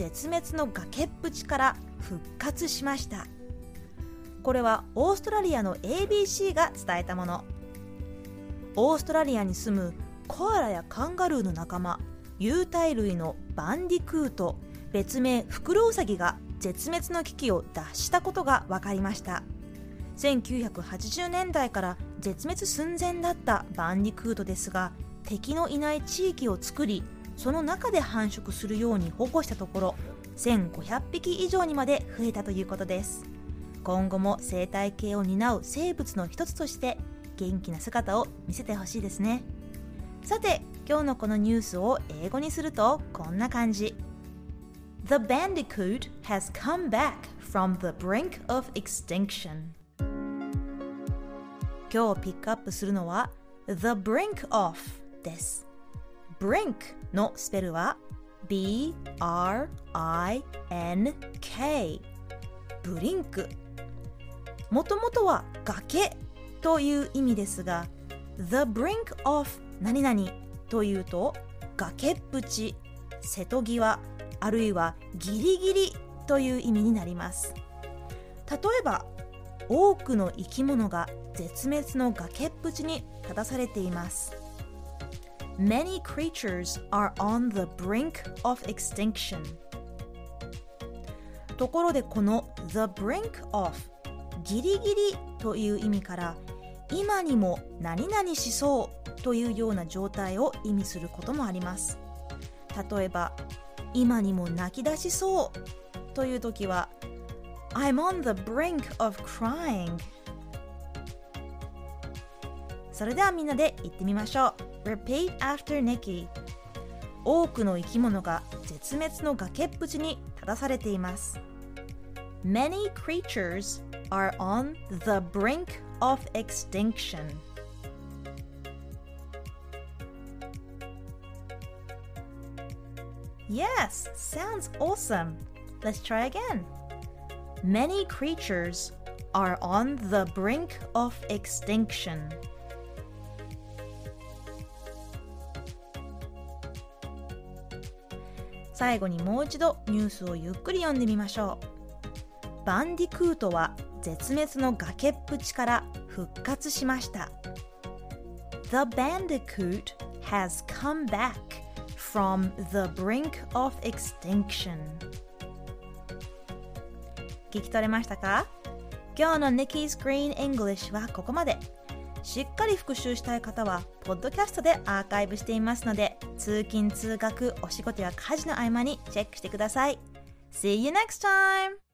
絶滅の崖っぷちから復活しました。これはオーストラリアの ABC が伝えたもの。オーストラリアに住むコアラやカンガルーの仲間有袋類のバンディクート別名フクロウサギが絶滅の危機を脱したことが分かりました1980年代から絶滅寸前だったバンディクートですが敵のいない地域を作りその中で繁殖するように保護したところ1500匹以上にまで増えたということです。今後も生態系を担う生物の一つとして元気な姿を見せてほしいですね。さて今日のこのニュースを英語にするとこんな感じ。The bandicoot has come back from the brink of extinction. 今日ピックアップするのは The brink of です。Brink のスペルは B-R-I-N-K ブリンク。もともとは崖という意味ですが The brink of 何々というと崖っぷち瀬戸際あるいはギリギリという意味になります。例えば多くの生き物が絶滅の崖っぷちに立たされています。Many creatures are on the brink of extinction ところでこの the brink of ギリギリという意味から今にも何々しそうというような状態を意味することもあります例えば今にも泣き出しそうという時は I'm on the brink of crying それではみんなで言ってみましょう Repeat after Nikki 多くの生き物が絶滅の崖っぷちに立たされています Many creatures are on the brink of extinction Yes, sounds awesome. Let's try again. Many creatures are on the brink of extinction. 最後にもう一度ニュースをゆっくり読んでみましょう。バンディクートは絶滅の崖っぷちから復活しました。The bandicoot has come back from the brink of extinction 聞き取れましたか今日の Nikki's Green English はここまでしっかり復習したい方はポッドキャストでアーカイブしていますので通勤通学お仕事や家事の合間にチェックしてください See you next time!